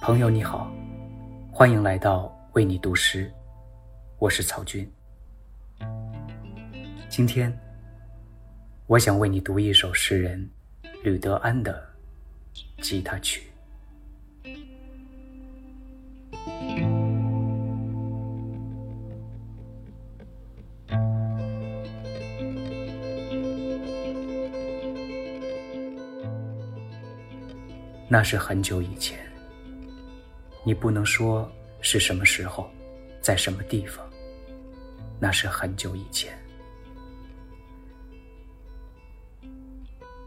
朋友你好欢迎来到为你读诗我是曹军。今天我想为你读一首诗人吕德安的吉他曲。那是很久以前，你不能说是什么时候，在什么地方。那是很久以前，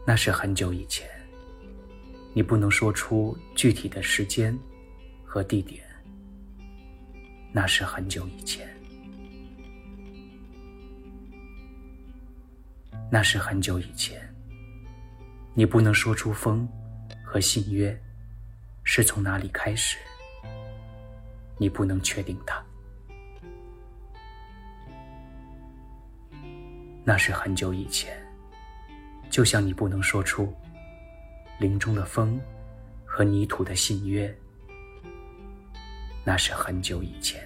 那是很久以前，你不能说出具体的时间和地点。那是很久以前，那是很久以前，你不能说出风。和信约是从哪里开始？你不能确定它。那是很久以前，就像你不能说出林中的风和泥土的信约。那是很久以前，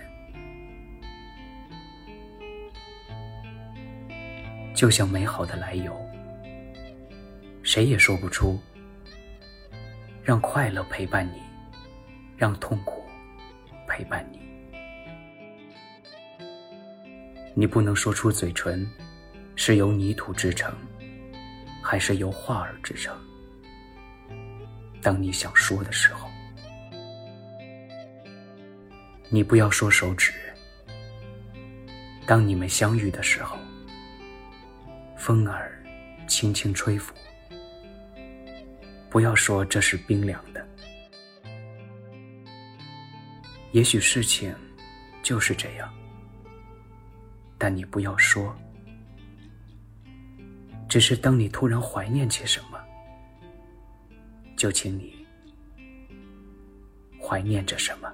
就像美好的来由，谁也说不出。让快乐陪伴你，让痛苦陪伴你。你不能说出嘴唇是由泥土制成，还是由花儿制成。当你想说的时候，你不要说手指。当你们相遇的时候，风儿轻轻吹拂。不要说这是冰凉的，也许事情就是这样，但你不要说。只是当你突然怀念起什么，就请你怀念着什么。